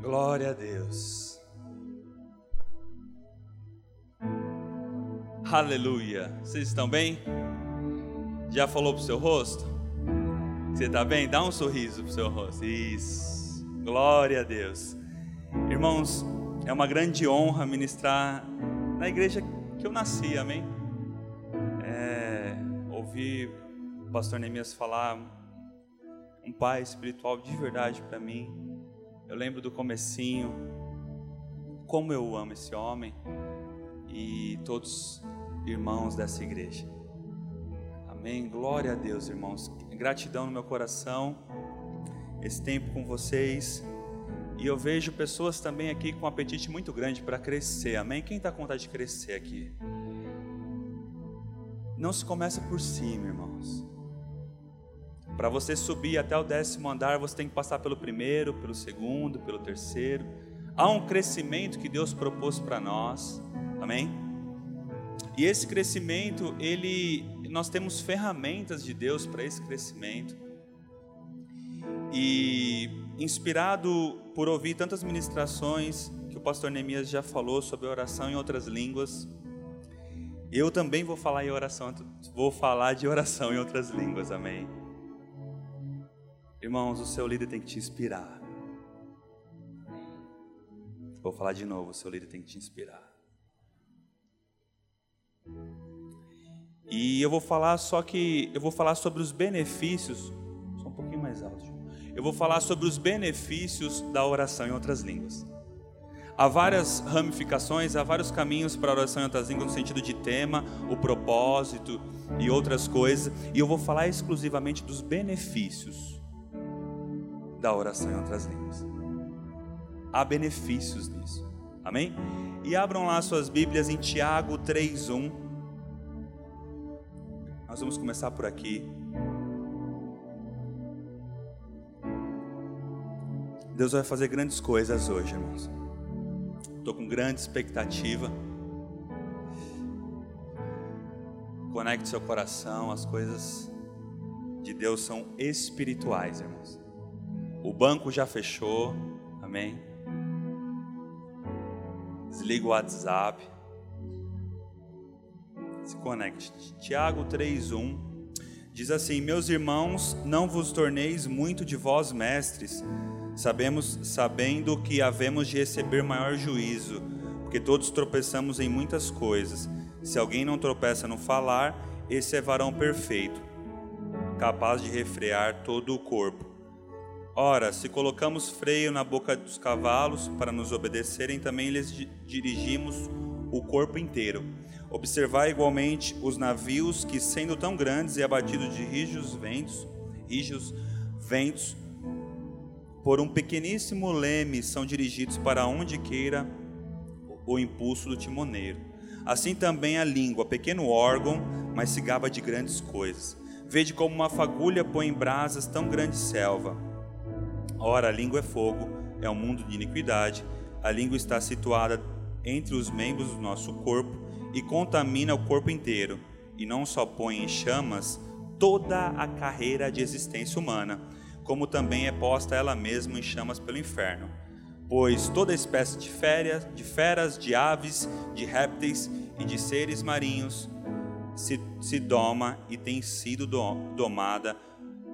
Glória a Deus. Aleluia. Vocês estão bem? Já falou pro seu rosto? Você está bem? Dá um sorriso pro seu rosto. Isso. Glória a Deus. Irmãos, é uma grande honra ministrar na igreja que eu nasci, amém? É, ouvir o pastor Neemias falar um pai espiritual de verdade para mim. Eu lembro do comecinho, como eu amo esse homem e todos irmãos dessa igreja. Amém. Glória a Deus, irmãos. Gratidão no meu coração. Esse tempo com vocês. E eu vejo pessoas também aqui com um apetite muito grande para crescer. Amém? Quem está com vontade de crescer aqui? Não se começa por cima, irmãos. Para você subir até o décimo andar, você tem que passar pelo primeiro, pelo segundo, pelo terceiro. Há um crescimento que Deus propôs para nós. Amém? E esse crescimento, ele nós temos ferramentas de Deus para esse crescimento. E inspirado por ouvir tantas ministrações que o pastor Neemias já falou sobre oração em outras línguas, eu também vou falar em oração, vou falar de oração em outras línguas. Amém. Irmãos, o seu líder tem que te inspirar. Vou falar de novo, o seu líder tem que te inspirar. E eu vou falar só que eu vou falar sobre os benefícios, só um pouquinho mais alto. Eu vou falar sobre os benefícios da oração em outras línguas. Há várias ramificações, há vários caminhos para a oração em outras línguas no sentido de tema, o propósito e outras coisas, e eu vou falar exclusivamente dos benefícios da oração em outras línguas. Há benefícios nisso. Amém? E abram lá suas Bíblias em Tiago 3:1. Nós vamos começar por aqui. Deus vai fazer grandes coisas hoje, irmãos. Estou com grande expectativa. Conecte seu coração, as coisas de Deus são espirituais, irmãos. O banco já fechou, amém? Desliga o WhatsApp. Se conecte. Tiago 3:1 diz assim: Meus irmãos, não vos torneis muito de vós mestres, sabemos, sabendo que havemos de receber maior juízo, porque todos tropeçamos em muitas coisas. Se alguém não tropeça no falar, esse é varão perfeito, capaz de refrear todo o corpo. Ora, se colocamos freio na boca dos cavalos para nos obedecerem, também lhes dirigimos o corpo inteiro. Observai igualmente os navios que, sendo tão grandes e abatidos de rijos ventos, rijos ventos, por um pequeníssimo leme são dirigidos para onde queira o impulso do timoneiro. Assim também a língua, pequeno órgão, mas se gaba de grandes coisas. Vede como uma fagulha põe em brasas tão grande selva Ora, a língua é fogo, é um mundo de iniquidade. A língua está situada entre os membros do nosso corpo e contamina o corpo inteiro, e não só põe em chamas toda a carreira de existência humana, como também é posta ela mesma em chamas pelo inferno. Pois toda espécie de feras, de feras, de aves, de répteis e de seres marinhos se, se doma e tem sido domada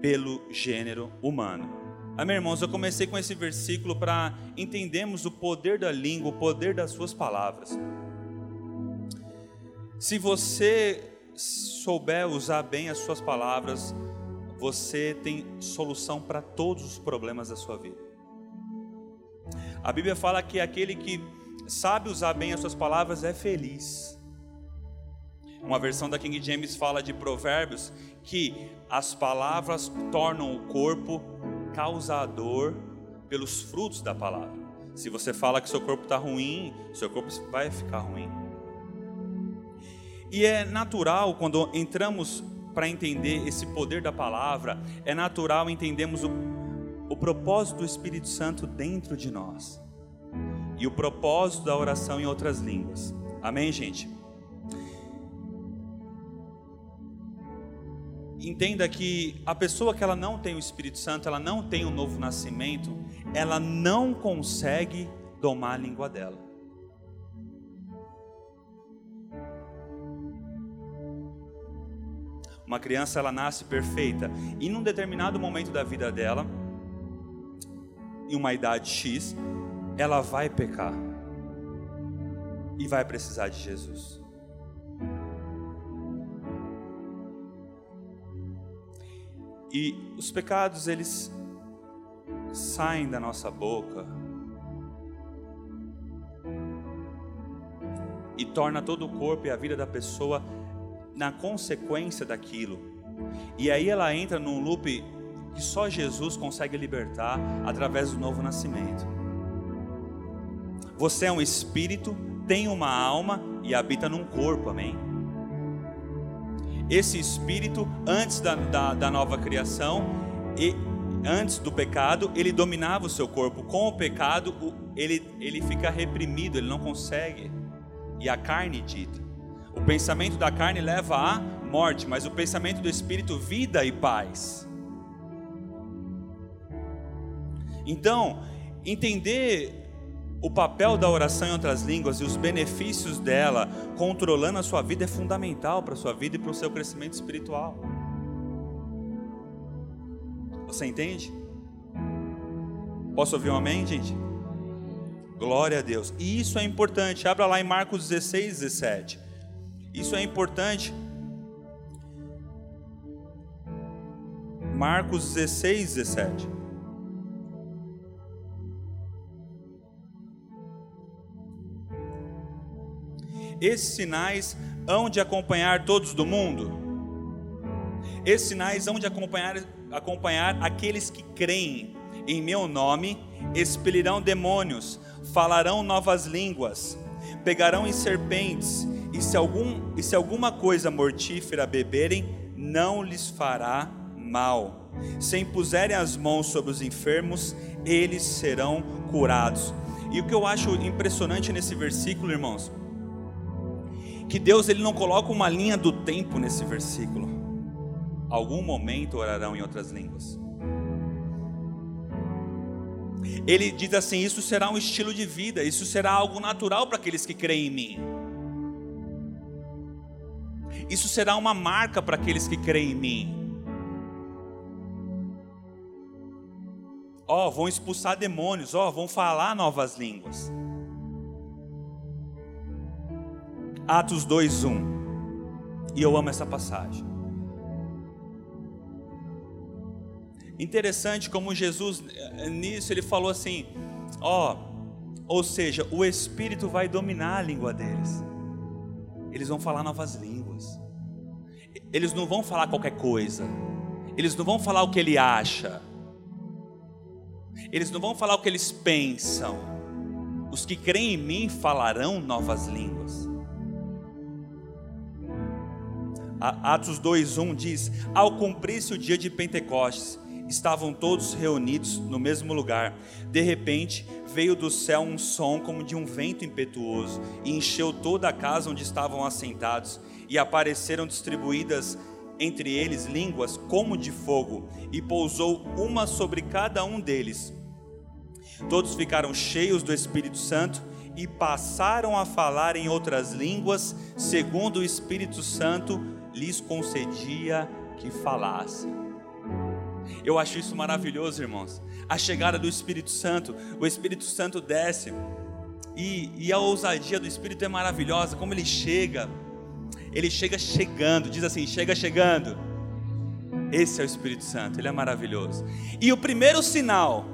pelo gênero humano. Amém, irmãos, eu comecei com esse versículo para entendermos o poder da língua, o poder das suas palavras. Se você souber usar bem as suas palavras, você tem solução para todos os problemas da sua vida. A Bíblia fala que aquele que sabe usar bem as suas palavras é feliz. Uma versão da King James fala de Provérbios que as palavras tornam o corpo causador pelos frutos da palavra. Se você fala que seu corpo está ruim, seu corpo vai ficar ruim. E é natural quando entramos para entender esse poder da palavra, é natural entendermos o, o propósito do Espírito Santo dentro de nós e o propósito da oração em outras línguas. Amém, gente? Entenda que a pessoa que ela não tem o Espírito Santo, ela não tem o novo nascimento, ela não consegue domar a língua dela. Uma criança ela nasce perfeita e num determinado momento da vida dela, em uma idade X, ela vai pecar e vai precisar de Jesus. E os pecados eles saem da nossa boca e torna todo o corpo e a vida da pessoa na consequência daquilo. E aí ela entra num loop que só Jesus consegue libertar através do novo nascimento. Você é um espírito, tem uma alma e habita num corpo, amém? Esse espírito, antes da, da, da nova criação, e antes do pecado, ele dominava o seu corpo. Com o pecado, ele, ele fica reprimido, ele não consegue. E a carne dita. O pensamento da carne leva à morte, mas o pensamento do espírito, vida e paz. Então, entender o papel da oração em outras línguas e os benefícios dela controlando a sua vida é fundamental para a sua vida e para o seu crescimento espiritual. Você entende? Posso ouvir um amém, gente? Glória a Deus. E isso é importante. Abra lá em Marcos 16, 17. Isso é importante. Marcos 16, 17. Esses sinais hão de acompanhar todos do mundo. Esses sinais hão de acompanhar, acompanhar aqueles que creem em meu nome, expelirão demônios, falarão novas línguas, pegarão em serpentes e se, algum, e se alguma coisa mortífera beberem, não lhes fará mal. Se impuserem as mãos sobre os enfermos, eles serão curados. E o que eu acho impressionante nesse versículo, irmãos, que Deus ele não coloca uma linha do tempo nesse versículo. Algum momento orarão em outras línguas. Ele diz assim: Isso será um estilo de vida, isso será algo natural para aqueles que creem em mim. Isso será uma marca para aqueles que creem em mim. Ó, oh, vão expulsar demônios, ó, oh, vão falar novas línguas. Atos 2:1. E eu amo essa passagem. Interessante como Jesus eh, nisso ele falou assim, ó, ou seja, o espírito vai dominar a língua deles. Eles vão falar novas línguas. Eles não vão falar qualquer coisa. Eles não vão falar o que ele acha. Eles não vão falar o que eles pensam. Os que creem em mim falarão novas línguas. Atos 2:1 diz: Ao cumprir-se o dia de Pentecostes, estavam todos reunidos no mesmo lugar. De repente, veio do céu um som como de um vento impetuoso e encheu toda a casa onde estavam assentados, e apareceram distribuídas entre eles línguas como de fogo, e pousou uma sobre cada um deles. Todos ficaram cheios do Espírito Santo e passaram a falar em outras línguas, segundo o Espírito Santo lhes concedia que falassem. Eu acho isso maravilhoso, irmãos. A chegada do Espírito Santo, o Espírito Santo desce, e, e a ousadia do Espírito é maravilhosa, como ele chega, ele chega chegando, diz assim: chega chegando. Esse é o Espírito Santo, ele é maravilhoso. E o primeiro sinal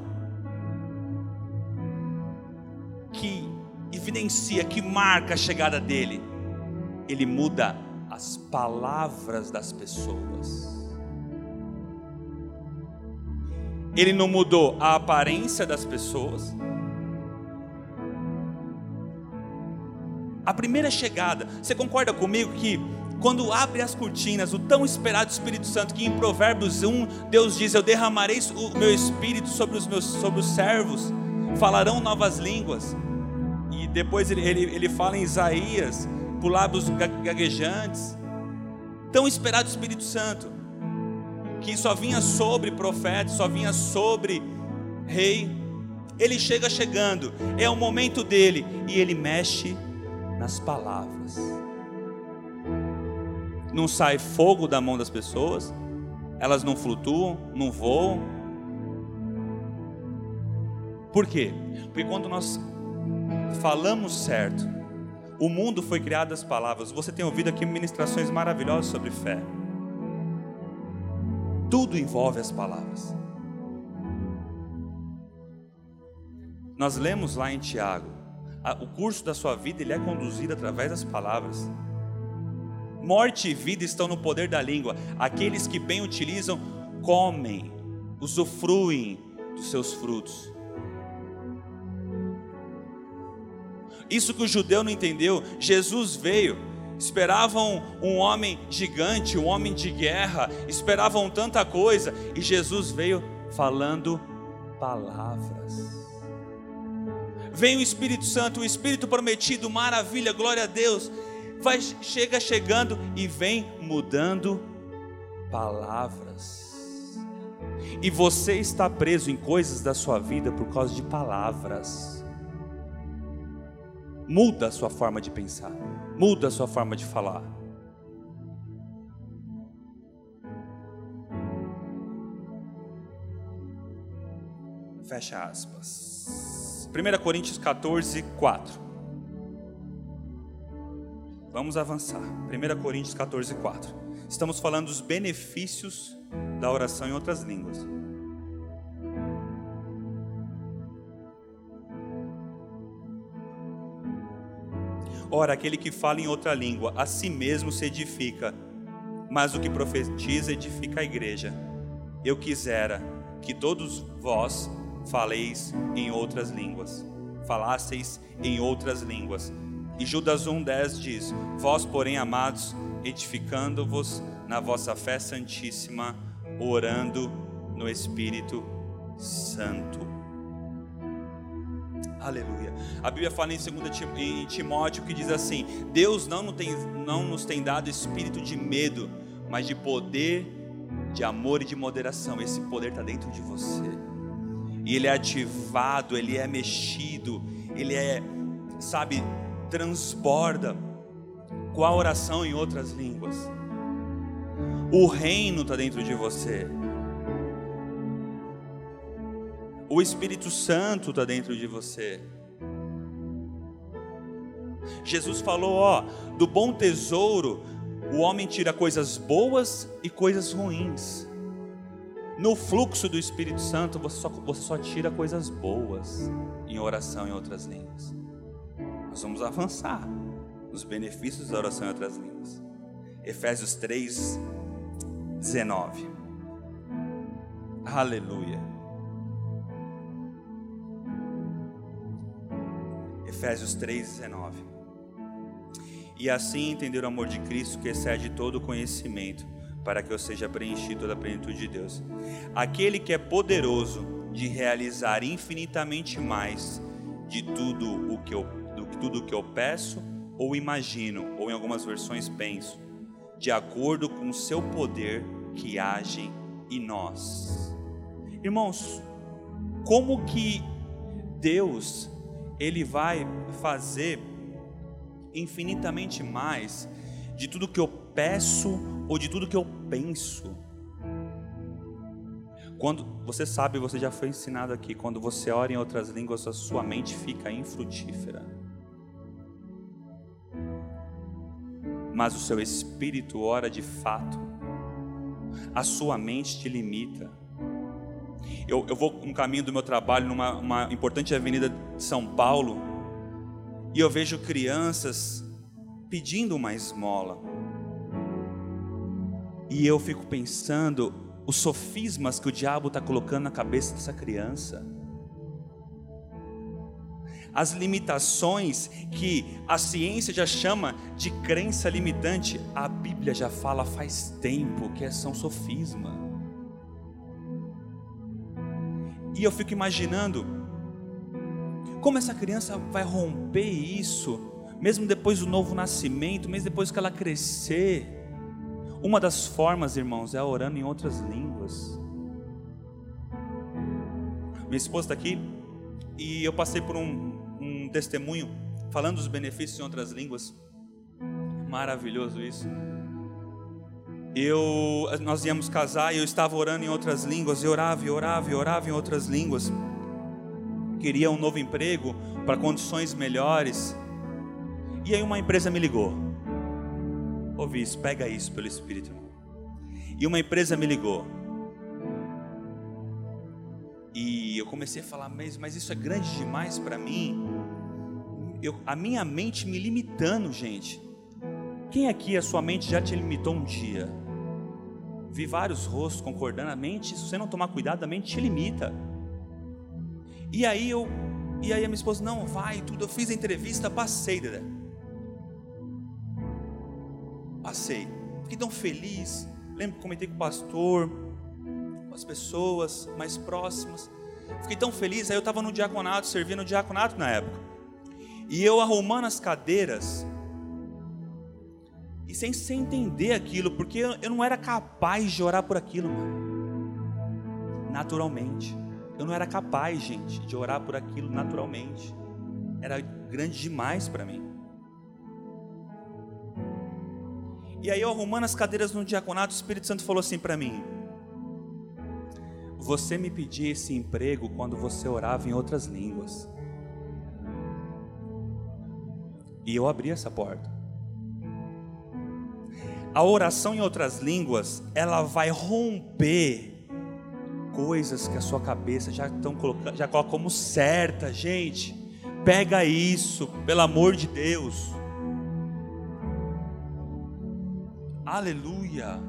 que evidencia, que marca a chegada dele, ele muda as palavras das pessoas. Ele não mudou a aparência das pessoas. A primeira chegada, você concorda comigo que quando abre as cortinas, o tão esperado Espírito Santo, que em Provérbios 1, Deus diz: Eu derramarei o meu espírito sobre os meus sobre os servos, falarão novas línguas. E depois ele, ele, ele fala em Isaías, por lábios gaguejantes. Tão esperado Espírito Santo. que só vinha sobre profeta, só vinha sobre rei. Ele chega chegando, é o momento dele e ele mexe nas palavras. Não sai fogo da mão das pessoas, elas não flutuam, não voam. Por quê? Porque quando nós falamos certo, o mundo foi criado das palavras. Você tem ouvido aqui ministrações maravilhosas sobre fé. Tudo envolve as palavras. Nós lemos lá em Tiago, o curso da sua vida ele é conduzido através das palavras. Morte e vida estão no poder da língua. Aqueles que bem utilizam, comem, usufruem dos seus frutos. Isso que o judeu não entendeu, Jesus veio, esperavam um homem gigante, um homem de guerra, esperavam tanta coisa, e Jesus veio falando palavras. Vem o Espírito Santo, o Espírito prometido, maravilha, glória a Deus. Vai, chega chegando e vem mudando palavras. E você está preso em coisas da sua vida por causa de palavras. Muda a sua forma de pensar, muda a sua forma de falar. Fecha aspas. 1 Coríntios 14, 4. Vamos avançar. 1 Coríntios 14, 4. Estamos falando dos benefícios da oração em outras línguas. Ora, aquele que fala em outra língua, a si mesmo se edifica, mas o que profetiza edifica a igreja. Eu quisera que todos vós faleis em outras línguas, falasseis em outras línguas. E Judas 1,10 diz: Vós, porém, amados, edificando-vos na vossa fé santíssima, orando no Espírito Santo. Aleluia. A Bíblia fala em 2 Timóteo que diz assim: Deus não nos, tem, não nos tem dado espírito de medo, mas de poder, de amor e de moderação. Esse poder está dentro de você. E ele é ativado, ele é mexido, ele é, sabe, transborda com a oração em outras línguas. O reino está dentro de você. O Espírito Santo está dentro de você. Jesus falou: ó, do bom tesouro, o homem tira coisas boas e coisas ruins. No fluxo do Espírito Santo, você só, você só tira coisas boas em oração em outras línguas. Nós vamos avançar nos benefícios da oração em outras línguas. Efésios 3, 19. Aleluia. Efésios 3,19. E assim entender o amor de Cristo que excede todo conhecimento, para que eu seja preenchido da plenitude de Deus. Aquele que é poderoso de realizar infinitamente mais de tudo o que eu, do, tudo o que eu peço ou imagino, ou em algumas versões penso, de acordo com o seu poder que age em nós. Irmãos, como que Deus ele vai fazer infinitamente mais de tudo que eu peço ou de tudo que eu penso. Quando você sabe, você já foi ensinado aqui, quando você ora em outras línguas, a sua mente fica infrutífera. Mas o seu espírito ora de fato. A sua mente te limita. Eu, eu vou no caminho do meu trabalho, numa importante avenida de São Paulo, e eu vejo crianças pedindo uma esmola. E eu fico pensando os sofismas que o diabo está colocando na cabeça dessa criança. As limitações que a ciência já chama de crença limitante, a Bíblia já fala faz tempo que são sofismas. E eu fico imaginando como essa criança vai romper isso, mesmo depois do novo nascimento, mesmo depois que ela crescer. Uma das formas, irmãos, é orando em outras línguas. Minha esposa está aqui e eu passei por um, um testemunho falando dos benefícios em outras línguas. Maravilhoso isso. Eu, nós íamos casar e eu estava orando em outras línguas, e orava, e orava, e orava em outras línguas. Queria um novo emprego para condições melhores. E aí uma empresa me ligou. Ouvi isso, pega isso pelo Espírito. E uma empresa me ligou. E eu comecei a falar, mas, mas isso é grande demais para mim. Eu, a minha mente me limitando, gente. Quem aqui a sua mente já te limitou um dia? Vi vários rostos concordando, a mente, se você não tomar cuidado, a mente te limita. E aí eu, e aí a minha esposa, não, vai, tudo, eu fiz a entrevista, passei, Dedé. Passei. Fiquei tão feliz. Lembro que comentei com o pastor, com as pessoas mais próximas. Fiquei tão feliz, aí eu estava no diaconato, servindo no diaconato na época. E eu arrumando as cadeiras, e sem, sem entender aquilo, porque eu, eu não era capaz de orar por aquilo, mano. naturalmente. Eu não era capaz, gente, de orar por aquilo naturalmente. Era grande demais para mim. E aí, eu arrumando as cadeiras no diaconato, o Espírito Santo falou assim para mim: Você me pedia esse emprego quando você orava em outras línguas. E eu abri essa porta a oração em outras línguas, ela vai romper coisas que a sua cabeça já estão colocando, já coloca como certa, gente. Pega isso, pelo amor de Deus. Aleluia.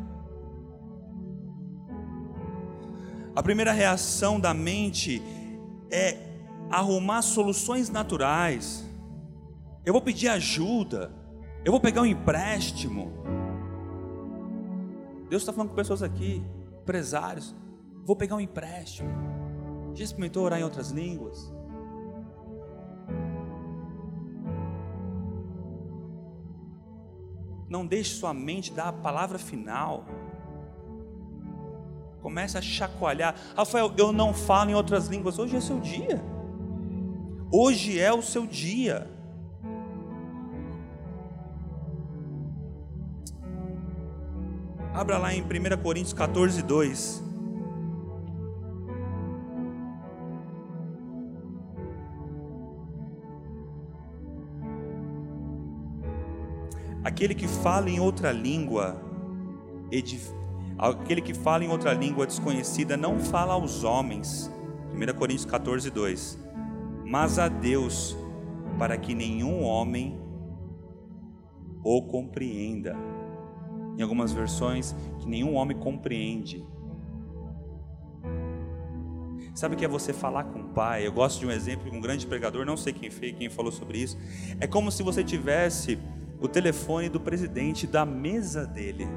A primeira reação da mente é arrumar soluções naturais. Eu vou pedir ajuda. Eu vou pegar um empréstimo. Deus está falando com pessoas aqui, empresários. Vou pegar um empréstimo. Já experimentou orar em outras línguas? Não deixe sua mente dar a palavra final. Comece a chacoalhar. Rafael, eu não falo em outras línguas. Hoje é seu dia. Hoje é o seu dia. Abra lá em 1 Coríntios 14, 2. Aquele que fala em outra língua, aquele que fala em outra língua desconhecida não fala aos homens. 1 Coríntios 14, 2. Mas a Deus, para que nenhum homem o compreenda em algumas versões, que nenhum homem compreende. Sabe o que é você falar com o pai? Eu gosto de um exemplo de um grande pregador, não sei quem fez, quem falou sobre isso. É como se você tivesse o telefone do presidente da mesa dele.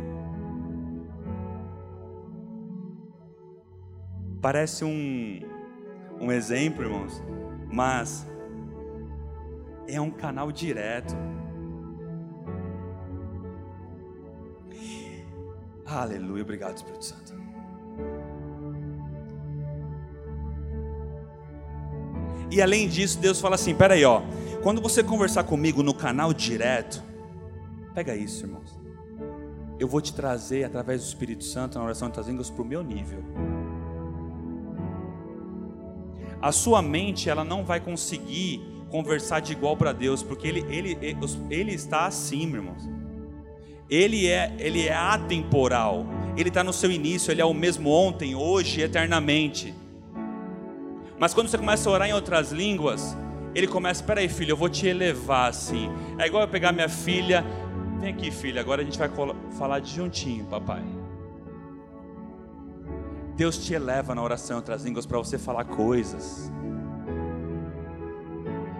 Parece um, um exemplo, irmãos, mas é um canal direto. Aleluia, obrigado, Espírito Santo. E além disso, Deus fala assim: peraí, ó, quando você conversar comigo no canal direto, pega isso, irmãos. Eu vou te trazer através do Espírito Santo na oração das línguas para o meu nível. A sua mente ela não vai conseguir conversar de igual para Deus, porque ele, ele, ele, ele está assim, irmãos ele é, ele é atemporal, ele está no seu início, ele é o mesmo ontem, hoje eternamente. Mas quando você começa a orar em outras línguas, ele começa, espera aí filho, eu vou te elevar assim. É igual eu pegar minha filha, vem aqui filha, agora a gente vai falar de juntinho, papai. Deus te eleva na oração em outras línguas para você falar coisas.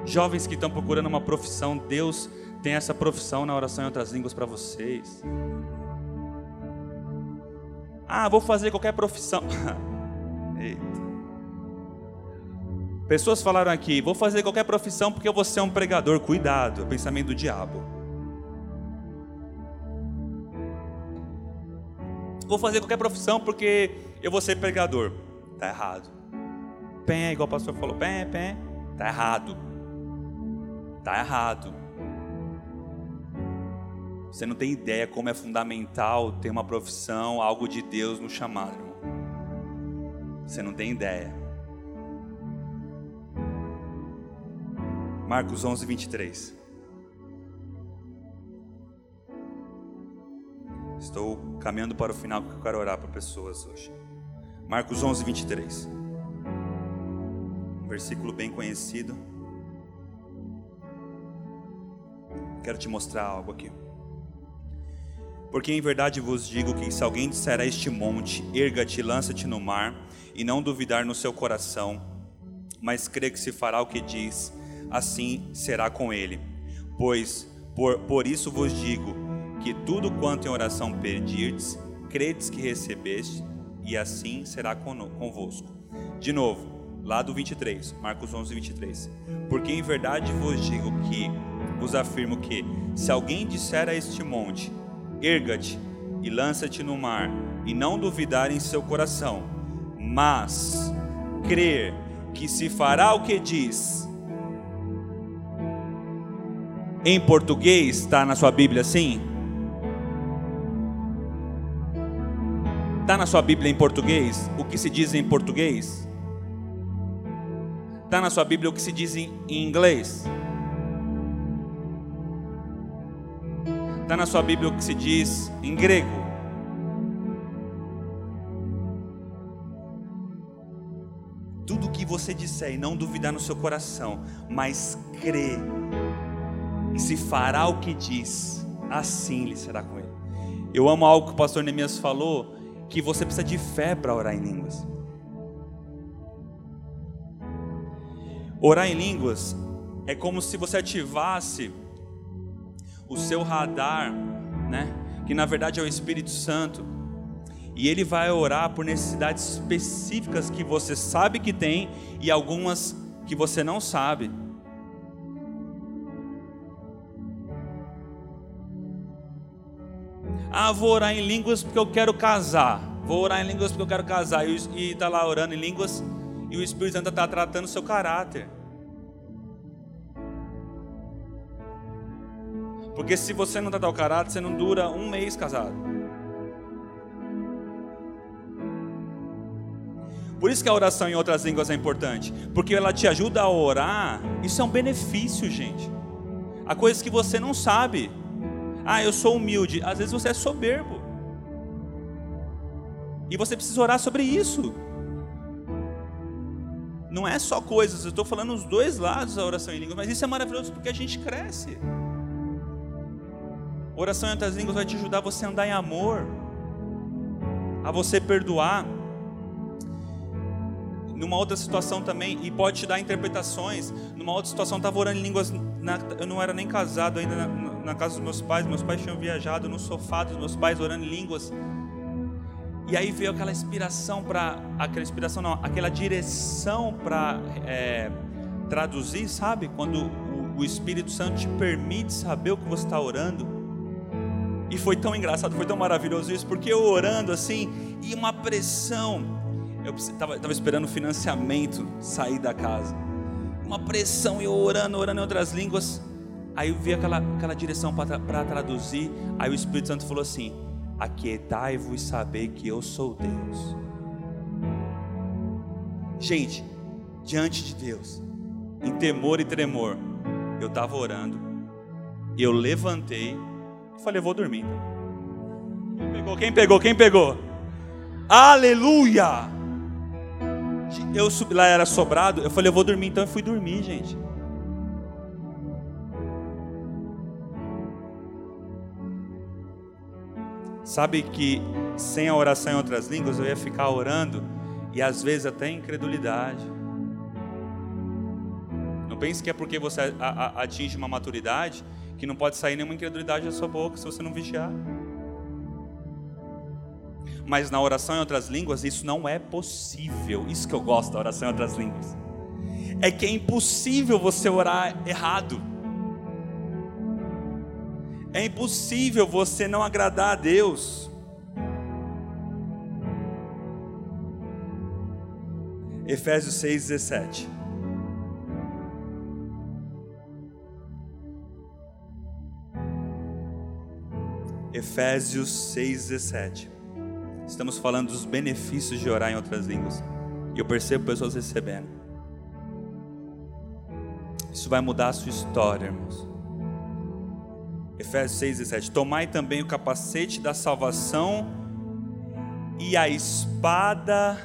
Jovens que estão procurando uma profissão, Deus tem essa profissão na oração em outras línguas para vocês. Ah, vou fazer qualquer profissão. Eita. Pessoas falaram aqui, vou fazer qualquer profissão porque eu vou ser um pregador. Cuidado, é o pensamento do diabo. Vou fazer qualquer profissão porque eu vou ser pregador. Tá errado. Pé, igual o pastor falou, pé, pé. Tá errado. Tá errado. Você não tem ideia como é fundamental ter uma profissão, algo de Deus no chamado, irmão. Você não tem ideia. Marcos 11, 23. Estou caminhando para o final porque eu quero orar para pessoas hoje. Marcos 11, 23. Um versículo bem conhecido. Quero te mostrar algo aqui. Porque em verdade vos digo que se alguém disser a este monte, erga-te, lança-te no mar, e não duvidar no seu coração, mas crê que se fará o que diz, assim será com ele. Pois por, por isso vos digo que tudo quanto em oração pedirdes, credes que recebeste, e assim será convosco. De novo, lá do 23, Marcos 11, 23. Porque em verdade vos digo que, vos afirmo que, se alguém disser a este monte, erga-te e lança-te no mar, e não duvidar em seu coração, mas crer que se fará o que diz. Em português, está na sua Bíblia assim? Está na sua Bíblia em português? O que se diz em português? Está na sua Bíblia o que se diz em inglês? Está na sua Bíblia o que se diz em grego. Tudo o que você disser e não duvidar no seu coração, mas crer e se fará o que diz, assim lhe será com ele. Eu amo algo que o pastor Neemias falou, que você precisa de fé para orar em línguas. Orar em línguas é como se você ativasse o seu radar, né? Que na verdade é o Espírito Santo. E ele vai orar por necessidades específicas que você sabe que tem e algumas que você não sabe. Ah, vou orar em línguas porque eu quero casar. Vou orar em línguas porque eu quero casar. E está lá orando em línguas e o Espírito Santo está tratando o seu caráter. Porque se você não tratar o caráter, você não dura um mês casado. Por isso que a oração em outras línguas é importante, porque ela te ajuda a orar. Isso é um benefício, gente. Há coisas que você não sabe. Ah, eu sou humilde. Às vezes você é soberbo. E você precisa orar sobre isso. Não é só coisas, eu estou falando os dois lados da oração em línguas, mas isso é maravilhoso porque a gente cresce. Oração em outras línguas vai te ajudar você a andar em amor, a você perdoar. Numa outra situação também, e pode te dar interpretações. Numa outra situação, estava orando em línguas, na, eu não era nem casado ainda na, na, casa dos meus pais, meus pais tinham viajado no sofá dos meus pais orando em línguas. E aí veio aquela inspiração para, aquela inspiração não, aquela direção para é, traduzir, sabe? Quando o, o Espírito Santo te permite saber o que você está orando. E foi tão engraçado, foi tão maravilhoso isso, porque eu orando assim, e uma pressão. Eu estava esperando financiamento sair da casa. Uma pressão, e eu orando, orando em outras línguas. Aí eu vi aquela, aquela direção para traduzir. Aí o Espírito Santo falou assim: Aquietai-vos e saber que eu sou Deus. Gente, diante de Deus, em temor e tremor, eu estava orando, eu levantei Falei, eu vou dormir então. Quem pegou? Quem pegou? Quem pegou? Aleluia! Eu subi lá, era sobrado. Eu falei, eu vou dormir então. Eu fui dormir, gente. Sabe que sem a oração em outras línguas eu ia ficar orando e às vezes até incredulidade. Não pense que é porque você atinge uma maturidade que não pode sair nenhuma incredulidade da sua boca se você não vigiar. Mas na oração em outras línguas isso não é possível. Isso que eu gosto da oração em outras línguas. É que é impossível você orar errado. É impossível você não agradar a Deus. Efésios 6:17. Efésios 6, 17. Estamos falando dos benefícios de orar em outras línguas. E eu percebo pessoas recebendo. Isso vai mudar a sua história, irmãos. Efésios 6, 17. Tomai também o capacete da salvação e a espada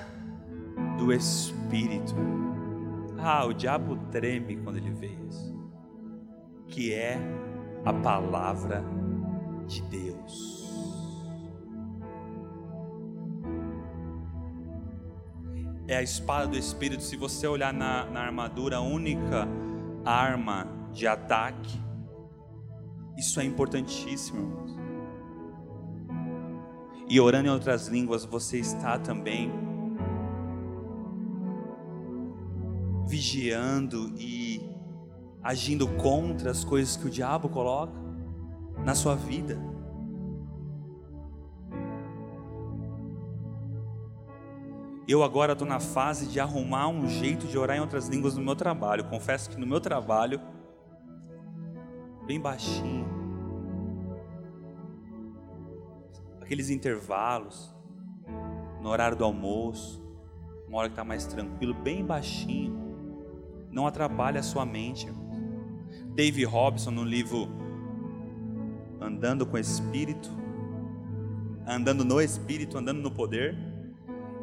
do Espírito. Ah, o diabo treme quando ele vê isso. Que é a palavra de Deus. É a espada do Espírito. Se você olhar na, na armadura, a única arma de ataque, isso é importantíssimo. E orando em outras línguas, você está também vigiando e agindo contra as coisas que o diabo coloca na sua vida. Eu agora estou na fase de arrumar um jeito de orar em outras línguas no meu trabalho. Confesso que no meu trabalho, bem baixinho, aqueles intervalos, no horário do almoço, uma hora que está mais tranquilo, bem baixinho, não atrapalha a sua mente. Dave Robson, no livro andando com o Espírito, andando no Espírito, andando no poder,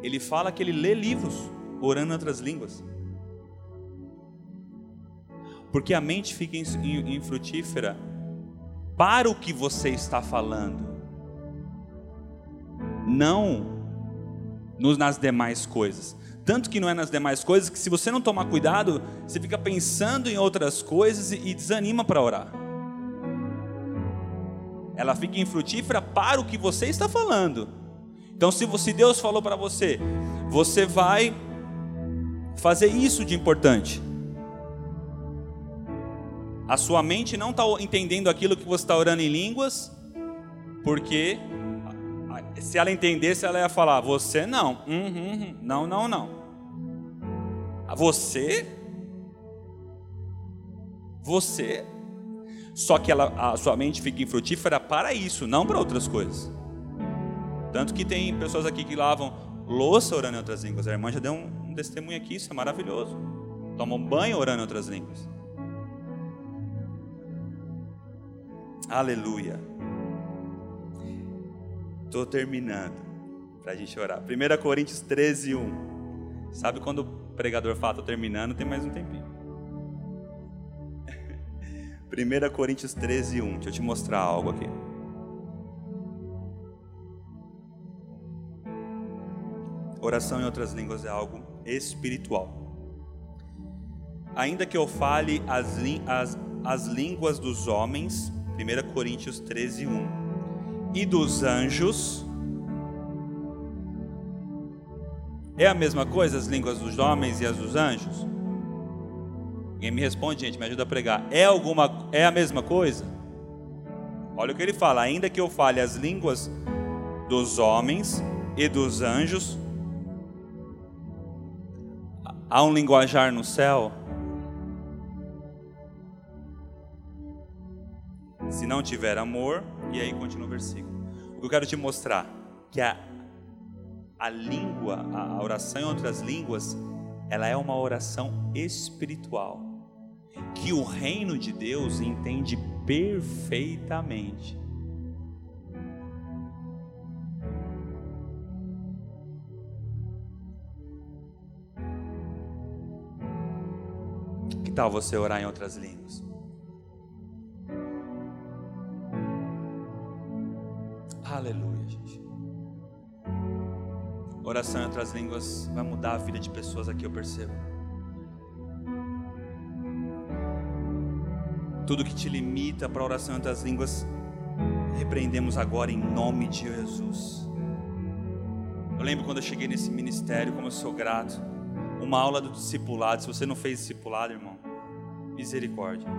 ele fala que ele lê livros orando em outras línguas. Porque a mente fica infrutífera para o que você está falando, não nas demais coisas. Tanto que não é nas demais coisas que, se você não tomar cuidado, você fica pensando em outras coisas e desanima para orar ela fica infrutífera para o que você está falando. Então, se, se Deus falou para você, você vai fazer isso de importante. A sua mente não está entendendo aquilo que você está orando em línguas, porque se ela entendesse, ela ia falar: Você não, uhum, uhum. não, não, não. Você, você só que ela, a sua mente fica infrutífera para isso, não para outras coisas. Tanto que tem pessoas aqui que lavam louça orando em outras línguas. A irmã já deu um, um testemunho aqui, isso é maravilhoso. Tomam banho orando em outras línguas. Aleluia. Estou terminando para a gente orar. 1 Coríntios 13, 1. Sabe quando o pregador fala, estou terminando, tem mais um tempinho. 1 Coríntios 13, 1. Deixa eu te mostrar algo aqui. Oração em outras línguas é algo espiritual. Ainda que eu fale as, as, as línguas dos homens, 1 Coríntios 13, 1, e dos anjos, é a mesma coisa as línguas dos homens e as dos anjos? Ninguém me responde, gente, me ajuda a pregar. É alguma é a mesma coisa? Olha o que ele fala, ainda que eu fale as línguas dos homens e dos anjos, há um linguajar no céu? Se não tiver amor, e aí continua o versículo. O que eu quero te mostrar que a, a língua, a oração em outras línguas, ela é uma oração espiritual que o reino de Deus entende perfeitamente. Tal você orar em outras línguas? Aleluia, gente. Oração em outras línguas vai mudar a vida de pessoas aqui, eu percebo. tudo que te limita para a oração em outras línguas, repreendemos agora em nome de Jesus. Eu lembro quando eu cheguei nesse ministério, como eu sou grato. Uma aula do discipulado. Se você não fez discipulado, irmão, misericórdia.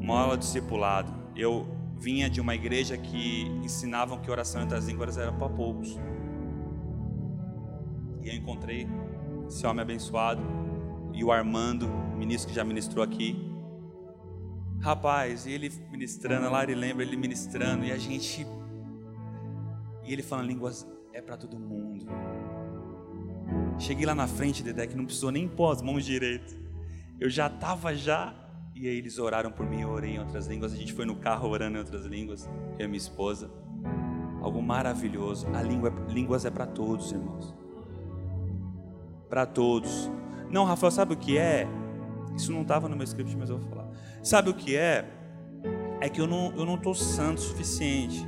Uma aula do discipulado. Eu vinha de uma igreja que ensinavam que oração em outras línguas era para poucos. E eu encontrei esse homem abençoado, e o Armando, ministro que já ministrou aqui. Rapaz, e ele ministrando, lá ele lembra ele ministrando, e a gente. E ele falando línguas é para todo mundo. Cheguei lá na frente, Dedé, que não precisou nem pôr as mãos direito. Eu já estava já. E aí eles oraram por mim, eu orei em outras línguas. A gente foi no carro orando em outras línguas, eu e minha esposa. Algo maravilhoso. A língua, línguas é para todos, irmãos. Para todos. Não, Rafael, sabe o que é? Isso não estava no meu script, mas eu vou falar. Sabe o que é? É que eu não eu não estou santo o suficiente.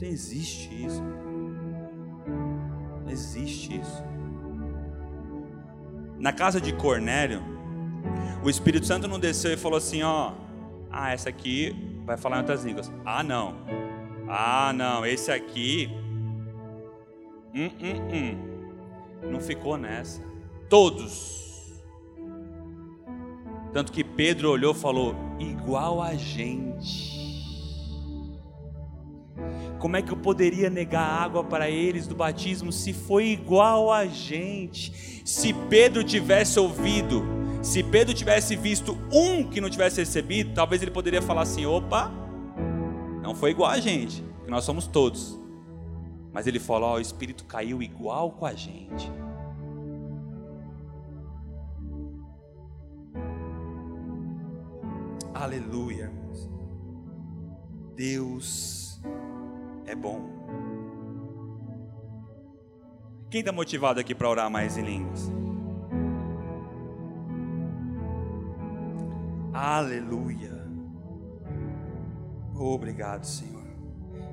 Não existe isso. Não existe isso. Na casa de Cornélio, o Espírito Santo não desceu e falou assim: ó, ah, essa aqui vai falar em outras línguas. Ah, não. Ah, não, esse aqui. Hum, hum, hum. Não ficou nessa. Todos. Tanto que Pedro olhou e falou: igual a gente. Como é que eu poderia negar água para eles do batismo se foi igual a gente? Se Pedro tivesse ouvido, se Pedro tivesse visto um que não tivesse recebido, talvez ele poderia falar assim: opa, não foi igual a gente, que nós somos todos. Mas ele falou: o Espírito caiu igual com a gente. Aleluia. Deus é bom. Quem está motivado aqui para orar mais em línguas? Aleluia. Obrigado, Senhor.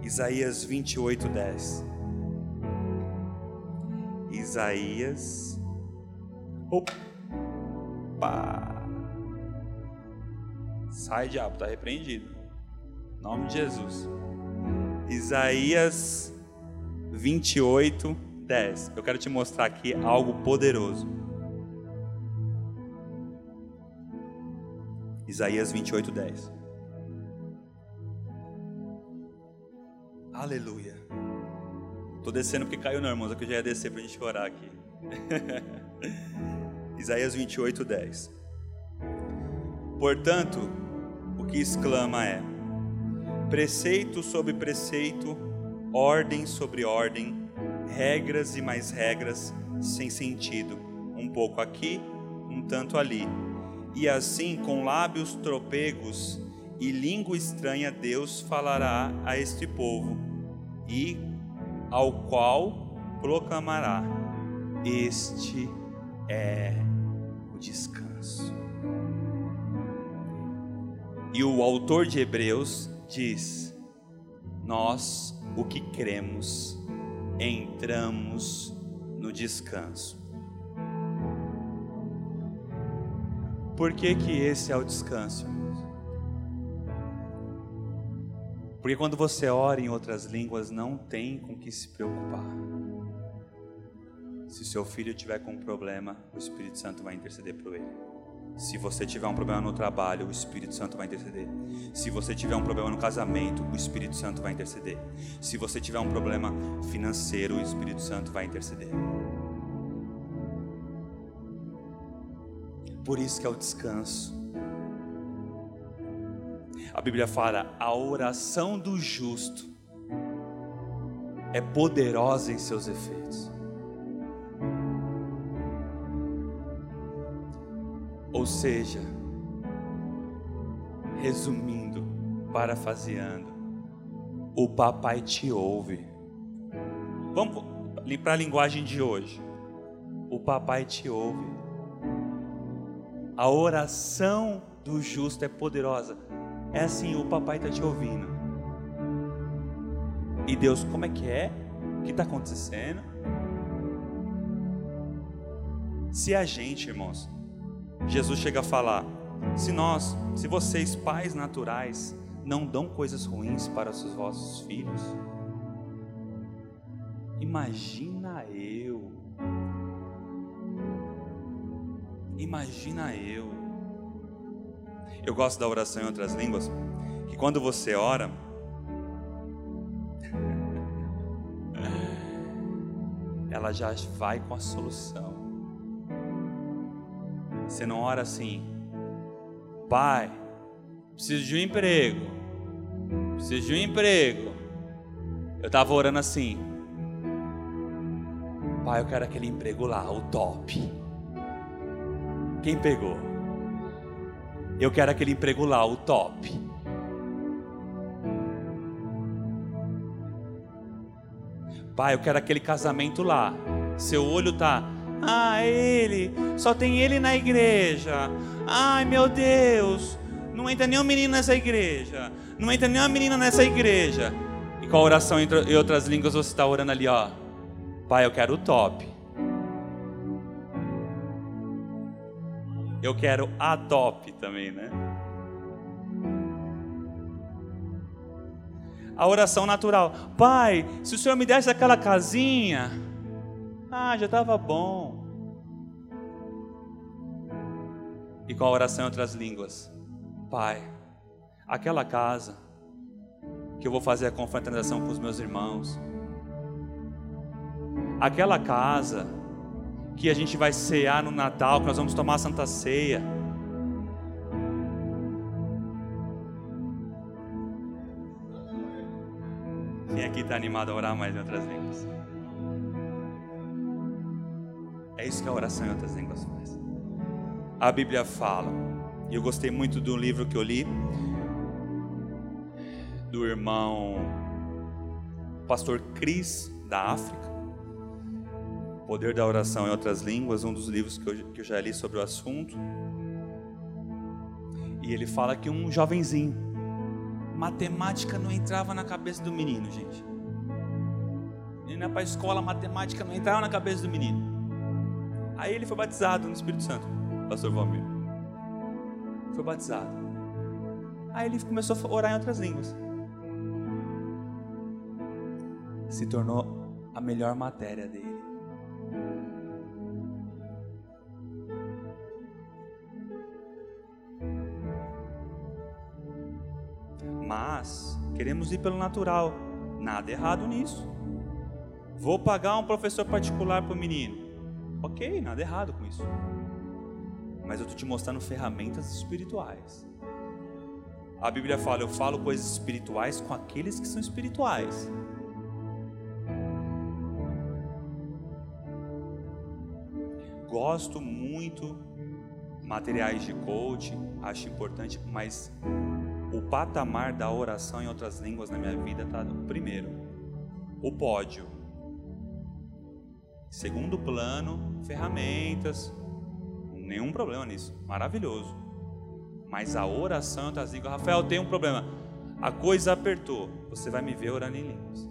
Isaías 28, 10. Isaías. Opa! Sai, diabo, está repreendido. Em nome de Jesus. Isaías 28, 10. Eu quero te mostrar aqui algo poderoso. Isaías 28, 10. Aleluia. Estou descendo porque caiu não, irmãos. É que eu já ia descer para a gente orar aqui. Isaías 28, 10. Portanto, o que exclama é: preceito sobre preceito, ordem sobre ordem, regras e mais regras, sem sentido, um pouco aqui, um tanto ali. E assim, com lábios tropegos e língua estranha, Deus falará a este povo, e ao qual proclamará: Este é o descanso. E o autor de Hebreus diz: Nós, o que cremos, entramos no descanso. Por que, que esse é o descanso? Porque quando você ora em outras línguas, não tem com que se preocupar. Se seu filho tiver com um problema, o Espírito Santo vai interceder por ele. Se você tiver um problema no trabalho, o Espírito Santo vai interceder. Se você tiver um problema no casamento, o Espírito Santo vai interceder. Se você tiver um problema financeiro, o Espírito Santo vai interceder. Por isso que é o descanso. A Bíblia fala: a oração do justo é poderosa em seus efeitos. Ou seja, resumindo, parafaseando, o papai te ouve. Vamos para a linguagem de hoje. O papai te ouve. A oração do justo é poderosa. É assim, o papai está te ouvindo. E Deus, como é que é? O que está acontecendo? Se a gente, irmãos, Jesus chega a falar: se nós, se vocês, pais naturais, não dão coisas ruins para os vossos filhos, imagina eu. Imagina eu. Eu gosto da oração em outras línguas, que quando você ora, ela já vai com a solução. Você não ora assim, pai, preciso de um emprego, preciso de um emprego. Eu estava orando assim, pai, eu quero aquele emprego lá, o top. Quem pegou? Eu quero aquele emprego lá, o top. Pai, eu quero aquele casamento lá. Seu olho tá, ah, ele, só tem ele na igreja. Ai, meu Deus, não entra nenhum menino nessa igreja. Não entra nenhuma menina nessa igreja. E com a oração em outras línguas você está orando ali, ó. Pai, eu quero o top. Eu quero a top também, né? A oração natural. Pai, se o Senhor me desse aquela casinha, ah, já estava bom. E com a oração em outras línguas. Pai, aquela casa que eu vou fazer a confraternização com os meus irmãos. Aquela casa que a gente vai cear no Natal, que nós vamos tomar a Santa Ceia. Quem aqui está animado a orar mais em outras línguas? É isso que a oração em outras línguas faz. A Bíblia fala, e eu gostei muito do livro que eu li, do irmão pastor Cris, da África. Poder da Oração em Outras Línguas, um dos livros que eu, que eu já li sobre o assunto. E ele fala que um jovenzinho, matemática não entrava na cabeça do menino, gente. Ele ia para a escola, matemática não entrava na cabeça do menino. Aí ele foi batizado no Espírito Santo, pastor Valmir. Foi batizado. Aí ele começou a orar em outras línguas. Se tornou a melhor matéria dele. Mas queremos ir pelo natural. Nada errado nisso. Vou pagar um professor particular para o menino. Ok, nada errado com isso. Mas eu estou te mostrando ferramentas espirituais. A Bíblia fala: eu falo coisas espirituais com aqueles que são espirituais. Gosto muito materiais de coaching, acho importante, mas o patamar da oração em outras línguas na minha vida está no primeiro. O pódio. Segundo plano, ferramentas. Nenhum problema nisso. Maravilhoso. Mas a oração em outras línguas, Rafael, tem um problema. A coisa apertou. Você vai me ver orando em línguas.